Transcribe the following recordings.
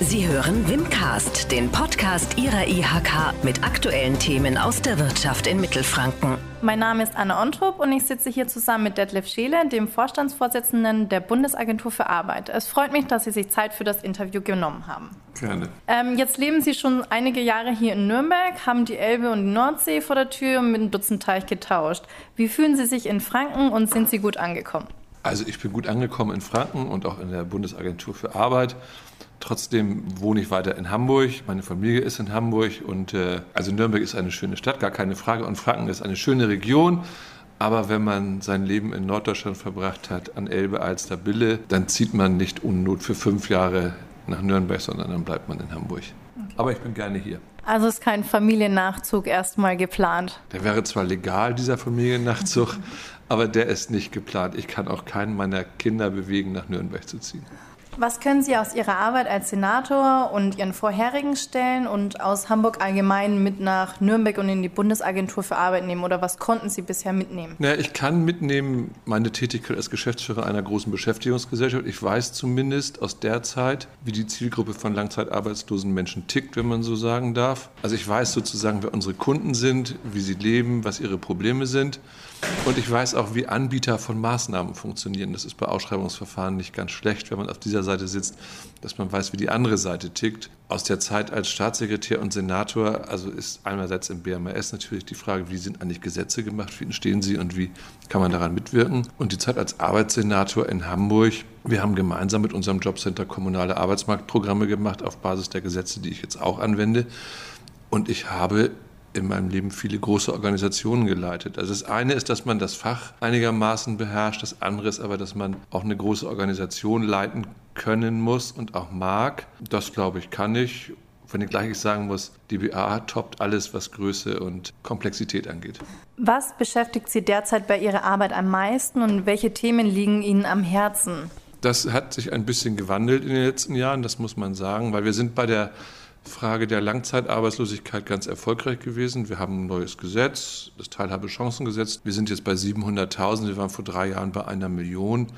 Sie hören Wimcast, den Podcast Ihrer IHK mit aktuellen Themen aus der Wirtschaft in Mittelfranken. Mein Name ist Anne Ontrup und ich sitze hier zusammen mit Detlef Scheele, dem Vorstandsvorsitzenden der Bundesagentur für Arbeit. Es freut mich, dass Sie sich Zeit für das Interview genommen haben. Gerne. Ähm, jetzt leben Sie schon einige Jahre hier in Nürnberg, haben die Elbe und die Nordsee vor der Tür mit einem Dutzend Teich getauscht. Wie fühlen Sie sich in Franken und sind Sie gut angekommen? Also ich bin gut angekommen in Franken und auch in der Bundesagentur für Arbeit. Trotzdem wohne ich weiter in Hamburg. Meine Familie ist in Hamburg und äh, also Nürnberg ist eine schöne Stadt, gar keine Frage. Und Franken ist eine schöne Region. Aber wenn man sein Leben in Norddeutschland verbracht hat, an Elbe, Alster, Bille, dann zieht man nicht unnot für fünf Jahre nach Nürnberg, sondern dann bleibt man in Hamburg. Okay. Aber ich bin gerne hier. Also ist kein Familiennachzug erstmal geplant? Der wäre zwar legal, dieser Familiennachzug, aber der ist nicht geplant. Ich kann auch keinen meiner Kinder bewegen, nach Nürnberg zu ziehen. Was können Sie aus Ihrer Arbeit als Senator und Ihren vorherigen Stellen und aus Hamburg allgemein mit nach Nürnberg und in die Bundesagentur für Arbeit nehmen oder was konnten Sie bisher mitnehmen? Na, ich kann mitnehmen meine Tätigkeit als Geschäftsführer einer großen Beschäftigungsgesellschaft. Ich weiß zumindest aus der Zeit, wie die Zielgruppe von langzeitarbeitslosen Menschen tickt, wenn man so sagen darf. Also ich weiß sozusagen, wer unsere Kunden sind, wie sie leben, was ihre Probleme sind. Und ich weiß auch, wie Anbieter von Maßnahmen funktionieren. Das ist bei Ausschreibungsverfahren nicht ganz schlecht, wenn man auf dieser Seite sitzt, dass man weiß, wie die andere Seite tickt. Aus der Zeit als Staatssekretär und Senator, also ist einerseits im BMAS natürlich die Frage, wie sind eigentlich Gesetze gemacht, wie entstehen sie und wie kann man daran mitwirken. Und die Zeit als Arbeitssenator in Hamburg, wir haben gemeinsam mit unserem Jobcenter kommunale Arbeitsmarktprogramme gemacht auf Basis der Gesetze, die ich jetzt auch anwende. Und ich habe in meinem Leben viele große Organisationen geleitet. Also das eine ist, dass man das Fach einigermaßen beherrscht, das andere ist aber, dass man auch eine große Organisation leiten können muss und auch mag. Das glaube ich kann ich. Wenn ich gleich sagen muss, die BA toppt alles, was Größe und Komplexität angeht. Was beschäftigt Sie derzeit bei Ihrer Arbeit am meisten und welche Themen liegen Ihnen am Herzen? Das hat sich ein bisschen gewandelt in den letzten Jahren, das muss man sagen, weil wir sind bei der Frage der Langzeitarbeitslosigkeit ganz erfolgreich gewesen. Wir haben ein neues Gesetz, das Teilhabechancengesetz. Wir sind jetzt bei 700.000, wir waren vor drei Jahren bei einer Million.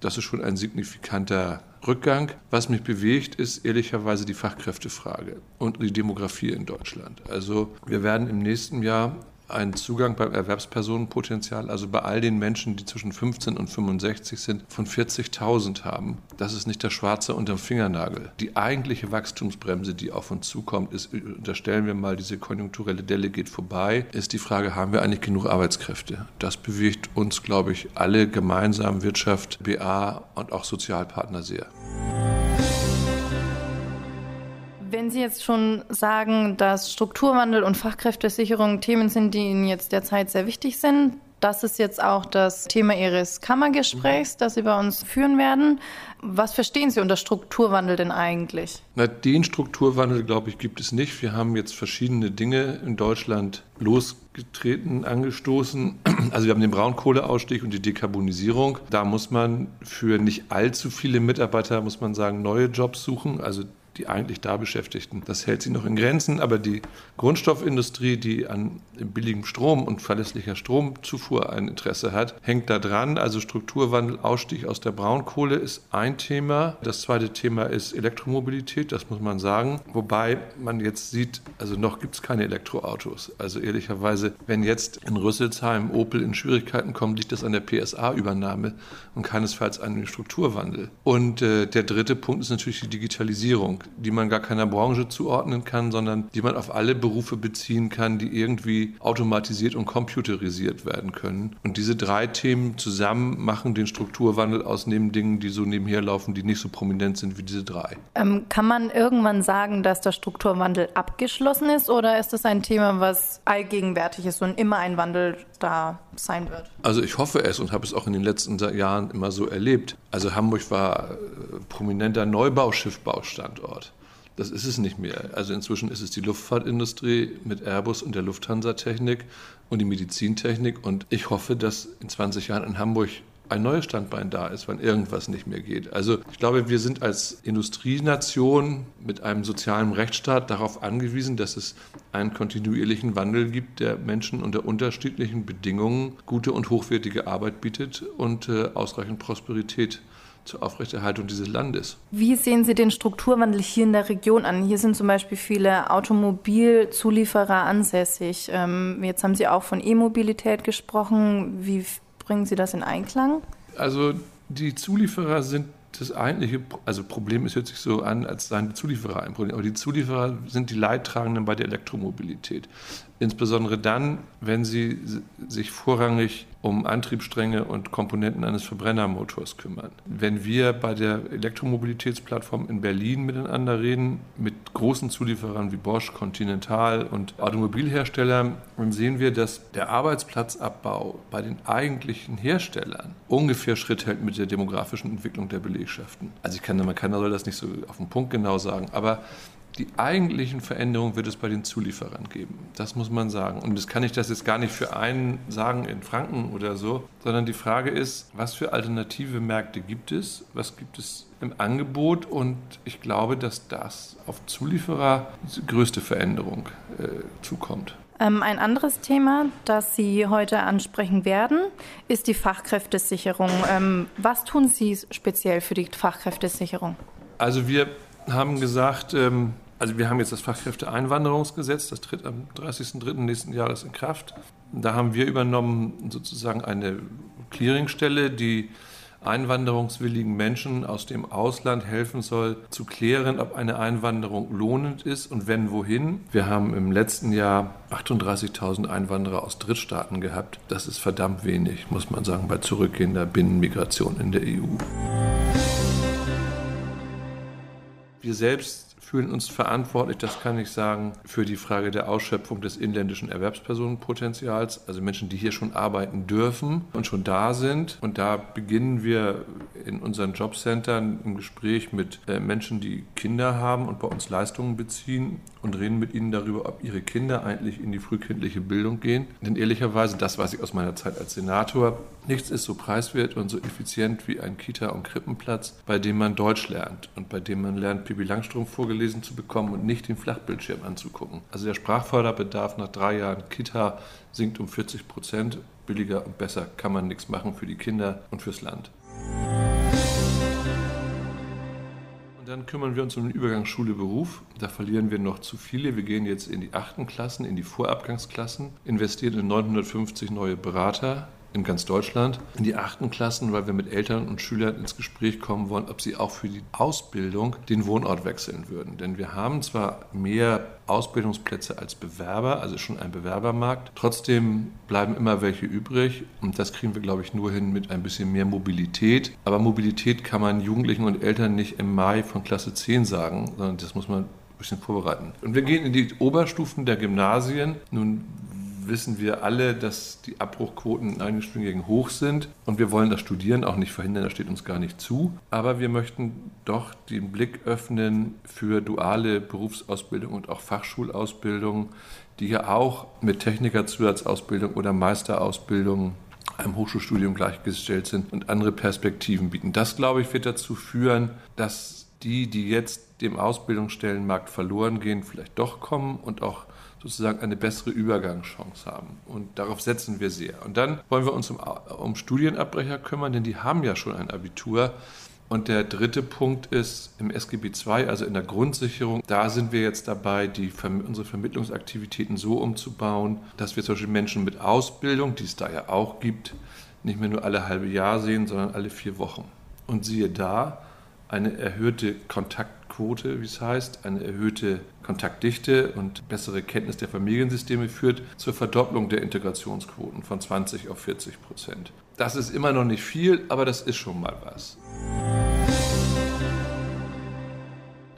Das ist schon ein signifikanter Rückgang. Was mich bewegt, ist ehrlicherweise die Fachkräftefrage und die Demografie in Deutschland. Also wir werden im nächsten Jahr einen Zugang beim Erwerbspersonenpotenzial, also bei all den Menschen, die zwischen 15 und 65 sind, von 40.000 haben. Das ist nicht der Schwarze unterm Fingernagel. Die eigentliche Wachstumsbremse, die auf uns zukommt, ist, unterstellen wir mal, diese konjunkturelle Delle geht vorbei, ist die Frage, haben wir eigentlich genug Arbeitskräfte? Das bewegt uns, glaube ich, alle gemeinsam, Wirtschaft, BA und auch Sozialpartner sehr. Wenn Sie jetzt schon sagen, dass Strukturwandel und Fachkräftesicherung Themen sind, die Ihnen jetzt derzeit sehr wichtig sind, das ist jetzt auch das Thema Ihres Kammergesprächs, das Sie bei uns führen werden. Was verstehen Sie unter Strukturwandel denn eigentlich? Na, den Strukturwandel, glaube ich, gibt es nicht. Wir haben jetzt verschiedene Dinge in Deutschland losgetreten, angestoßen. Also wir haben den Braunkohleausstieg und die Dekarbonisierung. Da muss man für nicht allzu viele Mitarbeiter, muss man sagen, neue Jobs suchen. Also die eigentlich da Beschäftigten. Das hält sich noch in Grenzen, aber die Grundstoffindustrie, die an billigem Strom und verlässlicher Stromzufuhr ein Interesse hat, hängt da dran. Also Strukturwandel, Ausstieg aus der Braunkohle ist ein Thema. Das zweite Thema ist Elektromobilität, das muss man sagen. Wobei man jetzt sieht, also noch gibt es keine Elektroautos. Also ehrlicherweise, wenn jetzt in Rüsselsheim Opel in Schwierigkeiten kommt, liegt das an der PSA-Übernahme und keinesfalls an dem Strukturwandel. Und äh, der dritte Punkt ist natürlich die Digitalisierung die man gar keiner Branche zuordnen kann, sondern die man auf alle Berufe beziehen kann, die irgendwie automatisiert und computerisiert werden können. Und diese drei Themen zusammen machen den Strukturwandel aus neben Dingen, die so nebenher laufen, die nicht so prominent sind wie diese drei. Ähm, kann man irgendwann sagen, dass der Strukturwandel abgeschlossen ist oder ist das ein Thema, was allgegenwärtig ist und immer ein Wandel da sein wird? Also ich hoffe es und habe es auch in den letzten Jahren immer so erlebt. Also Hamburg war äh, prominenter Neubauschiffbaustandort. Das ist es nicht mehr. Also inzwischen ist es die Luftfahrtindustrie mit Airbus und der Lufthansa-Technik und die Medizintechnik. Und ich hoffe, dass in 20 Jahren in Hamburg ein neues Standbein da ist, wenn irgendwas nicht mehr geht. Also ich glaube, wir sind als Industrienation mit einem sozialen Rechtsstaat darauf angewiesen, dass es einen kontinuierlichen Wandel gibt, der Menschen unter unterschiedlichen Bedingungen gute und hochwertige Arbeit bietet und äh, ausreichend Prosperität zur Aufrechterhaltung dieses Landes. Wie sehen Sie den Strukturwandel hier in der Region an? Hier sind zum Beispiel viele Automobilzulieferer ansässig. Ähm, jetzt haben Sie auch von E-Mobilität gesprochen. Wie bringen Sie das in Einklang? Also die Zulieferer sind das eigentliche, also Problem ist hört sich so an, als seien die Zulieferer ein Problem, aber die Zulieferer sind die Leidtragenden bei der Elektromobilität. Insbesondere dann, wenn sie sich vorrangig um Antriebsstränge und Komponenten eines Verbrennermotors kümmern. Wenn wir bei der Elektromobilitätsplattform in Berlin miteinander reden, mit großen Zulieferern wie Bosch, Continental und Automobilherstellern, dann sehen wir, dass der Arbeitsplatzabbau bei den eigentlichen Herstellern ungefähr Schritt hält mit der demografischen Entwicklung der Belegschaften. Also ich kann, man kann, soll das nicht so auf den Punkt genau sagen, aber die eigentlichen Veränderungen wird es bei den Zulieferern geben. Das muss man sagen. Und das kann ich das jetzt gar nicht für einen sagen in Franken oder so, sondern die Frage ist, was für alternative Märkte gibt es? Was gibt es im Angebot? Und ich glaube, dass das auf Zulieferer die größte Veränderung äh, zukommt. Ähm, ein anderes Thema, das Sie heute ansprechen werden, ist die Fachkräftesicherung. Ähm, was tun Sie speziell für die Fachkräftesicherung? Also wir haben gesagt, ähm, also wir haben jetzt das Fachkräfteeinwanderungsgesetz, das tritt am 30.03. nächsten Jahres in Kraft. Da haben wir übernommen sozusagen eine Clearingstelle, die einwanderungswilligen Menschen aus dem Ausland helfen soll, zu klären, ob eine Einwanderung lohnend ist und wenn wohin. Wir haben im letzten Jahr 38.000 Einwanderer aus Drittstaaten gehabt. Das ist verdammt wenig, muss man sagen, bei zurückgehender Binnenmigration in der EU. Wir selbst fühlen uns verantwortlich, das kann ich sagen, für die Frage der Ausschöpfung des inländischen Erwerbspersonenpotenzials, also Menschen, die hier schon arbeiten dürfen und schon da sind. Und da beginnen wir in unseren Jobcentern im Gespräch mit äh, Menschen, die Kinder haben und bei uns Leistungen beziehen und reden mit ihnen darüber, ob ihre Kinder eigentlich in die frühkindliche Bildung gehen. Denn ehrlicherweise, das weiß ich aus meiner Zeit als Senator, nichts ist so preiswert und so effizient wie ein Kita- und Krippenplatz, bei dem man Deutsch lernt und bei dem man lernt, Pippi Langstrumpf vorgelesen vorgelesen zu bekommen und nicht den Flachbildschirm anzugucken. Also der Sprachförderbedarf nach drei Jahren Kita sinkt um 40 Prozent. Billiger und besser kann man nichts machen für die Kinder und fürs Land. Und dann kümmern wir uns um den Übergang Schule-Beruf. Da verlieren wir noch zu viele. Wir gehen jetzt in die achten Klassen, in die Vorabgangsklassen, investieren in 950 neue Berater in ganz Deutschland in die achten Klassen, weil wir mit Eltern und Schülern ins Gespräch kommen wollen, ob sie auch für die Ausbildung den Wohnort wechseln würden. Denn wir haben zwar mehr Ausbildungsplätze als Bewerber, also schon ein Bewerbermarkt. Trotzdem bleiben immer welche übrig und das kriegen wir, glaube ich, nur hin mit ein bisschen mehr Mobilität. Aber Mobilität kann man Jugendlichen und Eltern nicht im Mai von Klasse 10 sagen, sondern das muss man ein bisschen vorbereiten. Und wir gehen in die Oberstufen der Gymnasien. Nun wissen wir alle, dass die Abbruchquoten in einigen Studiengängen hoch sind. Und wir wollen das Studieren auch nicht verhindern, das steht uns gar nicht zu. Aber wir möchten doch den Blick öffnen für duale Berufsausbildung und auch Fachschulausbildung, die ja auch mit Technikerzusatzausbildung oder Meisterausbildung einem Hochschulstudium gleichgestellt sind und andere Perspektiven bieten. Das, glaube ich, wird dazu führen, dass die, die jetzt dem Ausbildungsstellenmarkt verloren gehen, vielleicht doch kommen und auch sozusagen eine bessere Übergangschance haben. Und darauf setzen wir sehr. Und dann wollen wir uns um, um Studienabbrecher kümmern, denn die haben ja schon ein Abitur. Und der dritte Punkt ist im SGB II, also in der Grundsicherung. Da sind wir jetzt dabei, die, unsere Vermittlungsaktivitäten so umzubauen, dass wir zum Beispiel Menschen mit Ausbildung, die es da ja auch gibt, nicht mehr nur alle halbe Jahr sehen, sondern alle vier Wochen. Und siehe da, eine erhöhte Kontaktquote, wie es heißt, eine erhöhte Kontaktdichte und bessere Kenntnis der Familiensysteme führt zur Verdopplung der Integrationsquoten von 20 auf 40 Prozent. Das ist immer noch nicht viel, aber das ist schon mal was.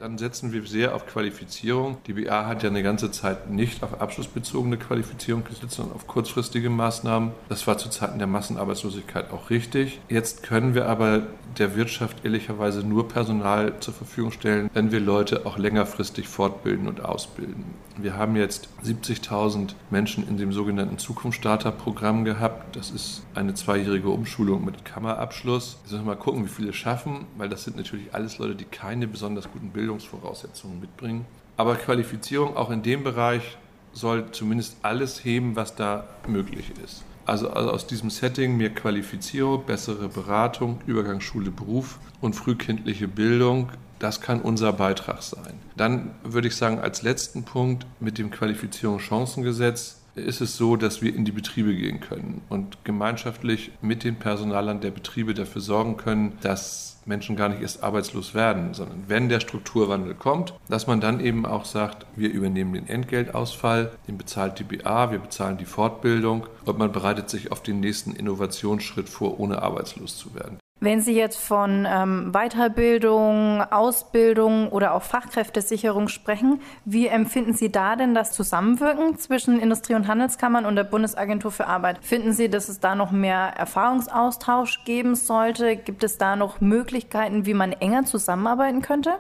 Dann setzen wir sehr auf Qualifizierung. Die BA hat ja eine ganze Zeit nicht auf abschlussbezogene Qualifizierung gesetzt, sondern auf kurzfristige Maßnahmen. Das war zu Zeiten der Massenarbeitslosigkeit auch richtig. Jetzt können wir aber der Wirtschaft ehrlicherweise nur Personal zur Verfügung stellen, wenn wir Leute auch längerfristig fortbilden und ausbilden. Wir haben jetzt 70.000 Menschen in dem sogenannten Zukunftsstarter-Programm gehabt. Das ist eine zweijährige Umschulung mit Kammerabschluss. Jetzt müssen wir mal gucken, wie viele schaffen, weil das sind natürlich alles Leute, die keine besonders guten Bildungsvoraussetzungen mitbringen. Aber Qualifizierung auch in dem Bereich soll zumindest alles heben, was da möglich ist. Also, also aus diesem Setting mehr Qualifizierung, bessere Beratung, Übergangsschule, Beruf und frühkindliche Bildung das kann unser Beitrag sein. Dann würde ich sagen, als letzten Punkt mit dem Qualifizierungschancengesetz ist es so, dass wir in die Betriebe gehen können und gemeinschaftlich mit den Personalern der Betriebe dafür sorgen können, dass Menschen gar nicht erst arbeitslos werden, sondern wenn der Strukturwandel kommt, dass man dann eben auch sagt, wir übernehmen den Entgeltausfall, den bezahlt die BA, wir bezahlen die Fortbildung und man bereitet sich auf den nächsten Innovationsschritt vor, ohne arbeitslos zu werden. Wenn Sie jetzt von ähm, Weiterbildung, Ausbildung oder auch Fachkräftesicherung sprechen, wie empfinden Sie da denn das Zusammenwirken zwischen Industrie- und Handelskammern und der Bundesagentur für Arbeit? Finden Sie, dass es da noch mehr Erfahrungsaustausch geben sollte? Gibt es da noch Möglichkeiten, wie man enger zusammenarbeiten könnte?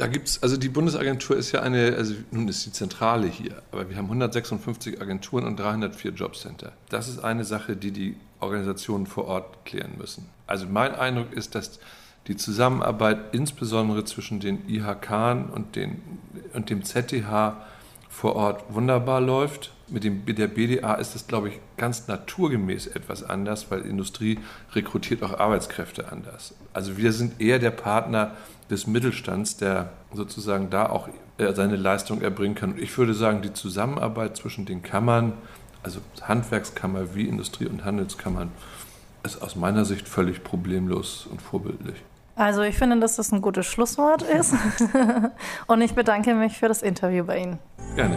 Da gibt es, also die Bundesagentur ist ja eine, also nun ist die Zentrale hier, aber wir haben 156 Agenturen und 304 Jobcenter. Das ist eine Sache, die die Organisationen vor Ort klären müssen. Also mein Eindruck ist, dass die Zusammenarbeit insbesondere zwischen den IHK und, den, und dem ZDH vor Ort wunderbar läuft. Mit, dem, mit der BDA ist es, glaube ich, ganz naturgemäß etwas anders, weil Industrie rekrutiert auch Arbeitskräfte anders. Also wir sind eher der Partner des Mittelstands, der sozusagen da auch äh, seine Leistung erbringen kann. Und ich würde sagen, die Zusammenarbeit zwischen den Kammern also Handwerkskammer wie Industrie- und Handelskammern, ist aus meiner Sicht völlig problemlos und vorbildlich. Also ich finde, dass das ein gutes Schlusswort ist. und ich bedanke mich für das Interview bei Ihnen. Gerne.